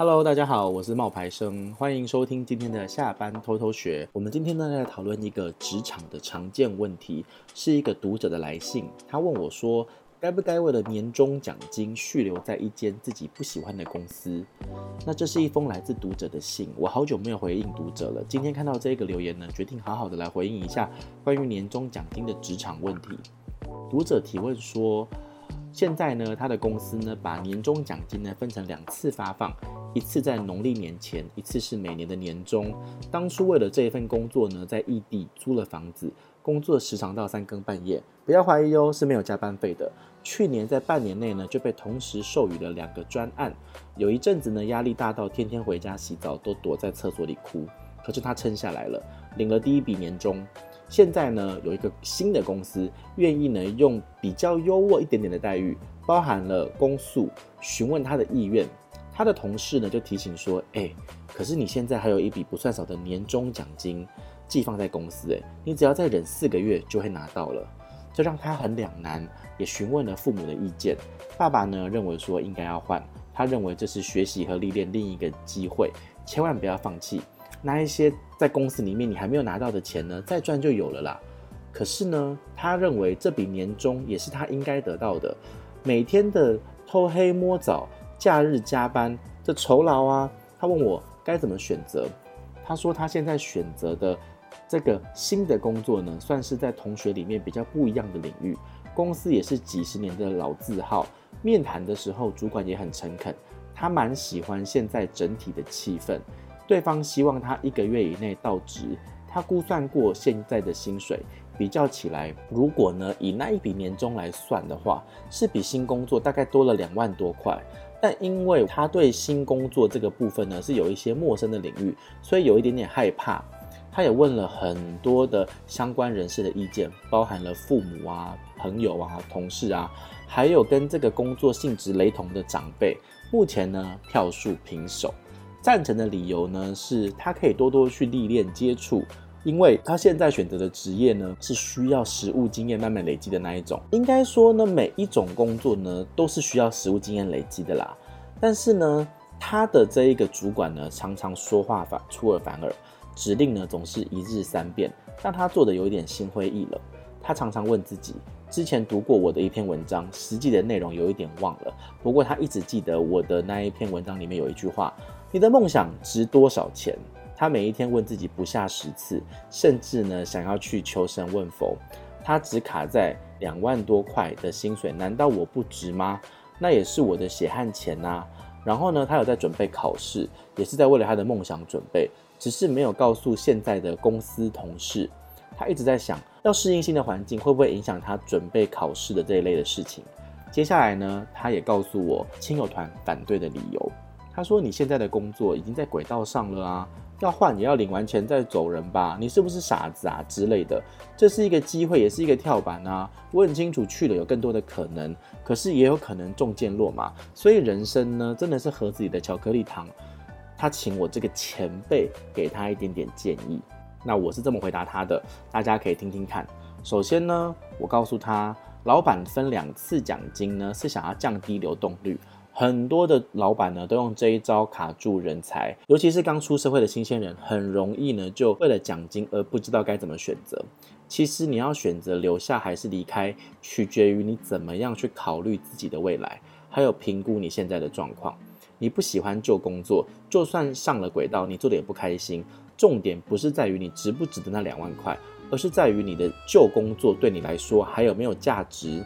Hello，大家好，我是冒牌生，欢迎收听今天的下班偷偷学。我们今天呢，来讨论一个职场的常见问题，是一个读者的来信。他问我说，该不该为了年终奖金续留在一间自己不喜欢的公司？那这是一封来自读者的信，我好久没有回应读者了。今天看到这个留言呢，决定好好的来回应一下关于年终奖金的职场问题。读者提问说，现在呢，他的公司呢，把年终奖金呢分成两次发放。一次在农历年前，一次是每年的年终。当初为了这一份工作呢，在异地租了房子，工作时常到三更半夜。不要怀疑哦，是没有加班费的。去年在半年内呢，就被同时授予了两个专案。有一阵子呢，压力大到天天回家洗澡都躲在厕所里哭。可是他撑下来了，领了第一笔年终。现在呢，有一个新的公司愿意呢，用比较优渥一点点的待遇，包含了公诉，询问他的意愿。他的同事呢就提醒说：“哎，可是你现在还有一笔不算少的年终奖金寄放在公司，哎，你只要再忍四个月就会拿到了。”这让他很两难，也询问了父母的意见。爸爸呢认为说应该要换，他认为这是学习和历练另一个机会，千万不要放弃。那一些在公司里面你还没有拿到的钱呢，再赚就有了啦。可是呢，他认为这笔年终也是他应该得到的，每天的偷黑摸早。假日加班这酬劳啊，他问我该怎么选择。他说他现在选择的这个新的工作呢，算是在同学里面比较不一样的领域。公司也是几十年的老字号，面谈的时候主管也很诚恳，他蛮喜欢现在整体的气氛。对方希望他一个月以内到职，他估算过现在的薪水，比较起来，如果呢以那一笔年终来算的话，是比新工作大概多了两万多块。但因为他对新工作这个部分呢是有一些陌生的领域，所以有一点点害怕。他也问了很多的相关人士的意见，包含了父母啊、朋友啊、同事啊，还有跟这个工作性质雷同的长辈。目前呢票数平手，赞成的理由呢是他可以多多去历练接触。因为他现在选择的职业呢，是需要实务经验慢慢累积的那一种。应该说呢，每一种工作呢，都是需要实务经验累积的啦。但是呢，他的这一个主管呢，常常说话反出尔反尔，指令呢总是一日三变，让他做的有一点心灰意冷。他常常问自己，之前读过我的一篇文章，实际的内容有一点忘了。不过他一直记得我的那一篇文章里面有一句话：你的梦想值多少钱？他每一天问自己不下十次，甚至呢想要去求神问佛。他只卡在两万多块的薪水，难道我不值吗？那也是我的血汗钱呐、然后呢，他有在准备考试，也是在为了他的梦想准备，只是没有告诉现在的公司同事。他一直在想，要适应新的环境会不会影响他准备考试的这一类的事情。接下来呢，他也告诉我亲友团反对的理由。他说：“你现在的工作已经在轨道上了啊。”要换也要领完钱再走人吧？你是不是傻子啊之类的？这是一个机会，也是一个跳板啊！我很清楚去了有更多的可能，可是也有可能中箭落马。所以人生呢，真的是盒子里的巧克力糖。他请我这个前辈给他一点点建议，那我是这么回答他的，大家可以听听看。首先呢，我告诉他，老板分两次奖金呢，是想要降低流动率。很多的老板呢，都用这一招卡住人才，尤其是刚出社会的新鲜人，很容易呢，就为了奖金而不知道该怎么选择。其实你要选择留下还是离开，取决于你怎么样去考虑自己的未来，还有评估你现在的状况。你不喜欢旧工作，就算上了轨道，你做的也不开心。重点不是在于你值不值得那两万块，而是在于你的旧工作对你来说还有没有价值。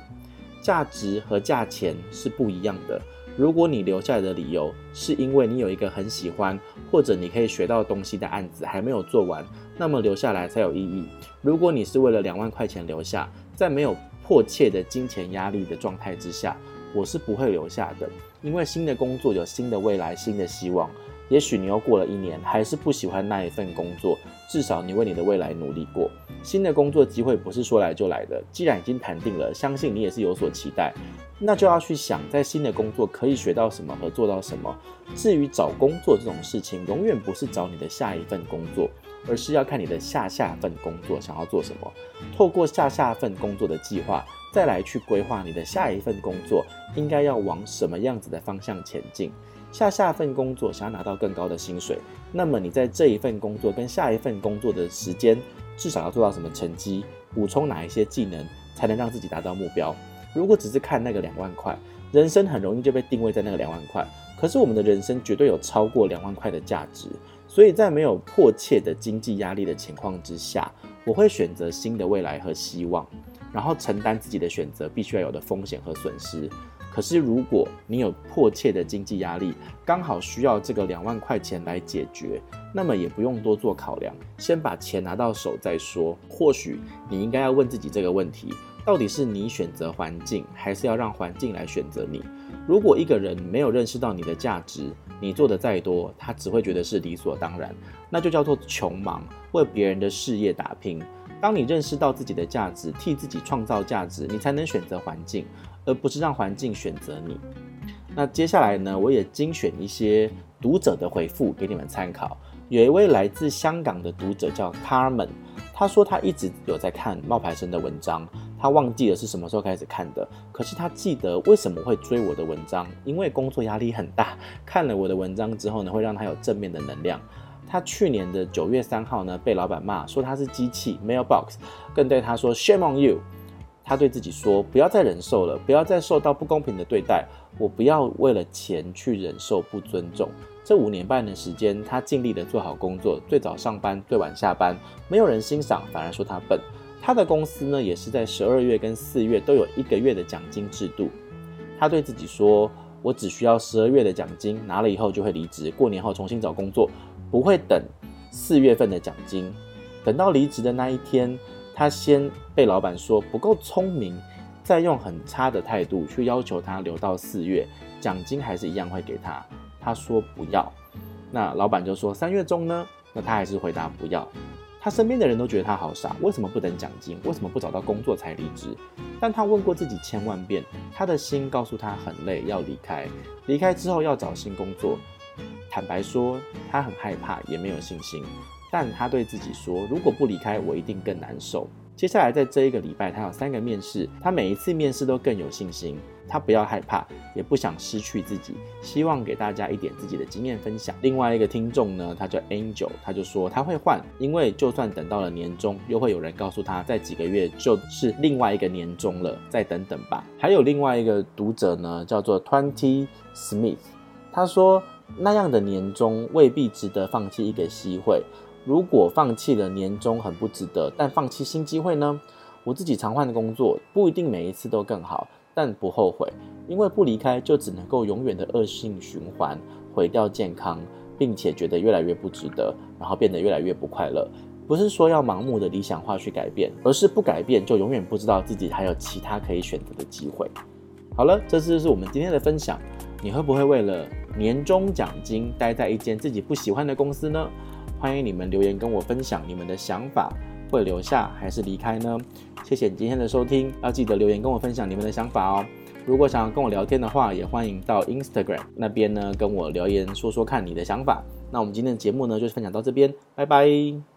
价值和价钱是不一样的。如果你留下来的理由是因为你有一个很喜欢或者你可以学到东西的案子还没有做完，那么留下来才有意义。如果你是为了两万块钱留下，在没有迫切的金钱压力的状态之下，我是不会留下的。因为新的工作有新的未来、新的希望。也许你又过了一年，还是不喜欢那一份工作，至少你为你的未来努力过。新的工作机会不是说来就来的，既然已经谈定了，相信你也是有所期待。那就要去想，在新的工作可以学到什么和做到什么。至于找工作这种事情，永远不是找你的下一份工作，而是要看你的下下份工作想要做什么，透过下下份工作的计划，再来去规划你的下一份工作应该要往什么样子的方向前进。下下份工作想要拿到更高的薪水，那么你在这一份工作跟下一份工作的时间，至少要做到什么成绩，补充哪一些技能，才能让自己达到目标。如果只是看那个两万块，人生很容易就被定位在那个两万块。可是我们的人生绝对有超过两万块的价值，所以在没有迫切的经济压力的情况之下，我会选择新的未来和希望，然后承担自己的选择必须要有的风险和损失。可是如果你有迫切的经济压力，刚好需要这个两万块钱来解决，那么也不用多做考量，先把钱拿到手再说。或许你应该要问自己这个问题。到底是你选择环境，还是要让环境来选择你？如果一个人没有认识到你的价值，你做的再多，他只会觉得是理所当然，那就叫做穷忙，为别人的事业打拼。当你认识到自己的价值，替自己创造价值，你才能选择环境，而不是让环境选择你。那接下来呢，我也精选一些读者的回复给你们参考。有一位来自香港的读者叫 Carmen，他说他一直有在看冒牌生的文章。他忘记了是什么时候开始看的，可是他记得为什么会追我的文章，因为工作压力很大，看了我的文章之后呢，会让他有正面的能量。他去年的九月三号呢，被老板骂说他是机器 mailbox，更对他说 shame on you。他对自己说不要再忍受了，不要再受到不公平的对待，我不要为了钱去忍受不尊重。这五年半的时间，他尽力的做好工作，最早上班，最晚下班，没有人欣赏，反而说他笨。他的公司呢，也是在十二月跟四月都有一个月的奖金制度。他对自己说：“我只需要十二月的奖金，拿了以后就会离职，过年后重新找工作，不会等四月份的奖金。等到离职的那一天，他先被老板说不够聪明，再用很差的态度去要求他留到四月，奖金还是一样会给他。他说不要，那老板就说三月中呢？那他还是回答不要。”他身边的人都觉得他好傻，为什么不等奖金？为什么不找到工作才离职？但他问过自己千万遍，他的心告诉他很累，要离开。离开之后要找新工作，坦白说，他很害怕，也没有信心。但他对自己说，如果不离开，我一定更难受。接下来在这一个礼拜，他有三个面试，他每一次面试都更有信心。他不要害怕，也不想失去自己，希望给大家一点自己的经验分享。另外一个听众呢，他叫 Angel，他就说他会换，因为就算等到了年终，又会有人告诉他，在几个月就是另外一个年终了，再等等吧。还有另外一个读者呢，叫做 Twenty Smith，他说那样的年终未必值得放弃一个机会。如果放弃了年终很不值得，但放弃新机会呢？我自己常换的工作，不一定每一次都更好。但不后悔，因为不离开就只能够永远的恶性循环，毁掉健康，并且觉得越来越不值得，然后变得越来越不快乐。不是说要盲目的理想化去改变，而是不改变就永远不知道自己还有其他可以选择的机会。好了，这就是我们今天的分享。你会不会为了年终奖金待在一间自己不喜欢的公司呢？欢迎你们留言跟我分享你们的想法。会留下还是离开呢？谢谢你今天的收听，要记得留言跟我分享你们的想法哦。如果想要跟我聊天的话，也欢迎到 Instagram 那边呢跟我留言说说看你的想法。那我们今天的节目呢就分享到这边，拜拜。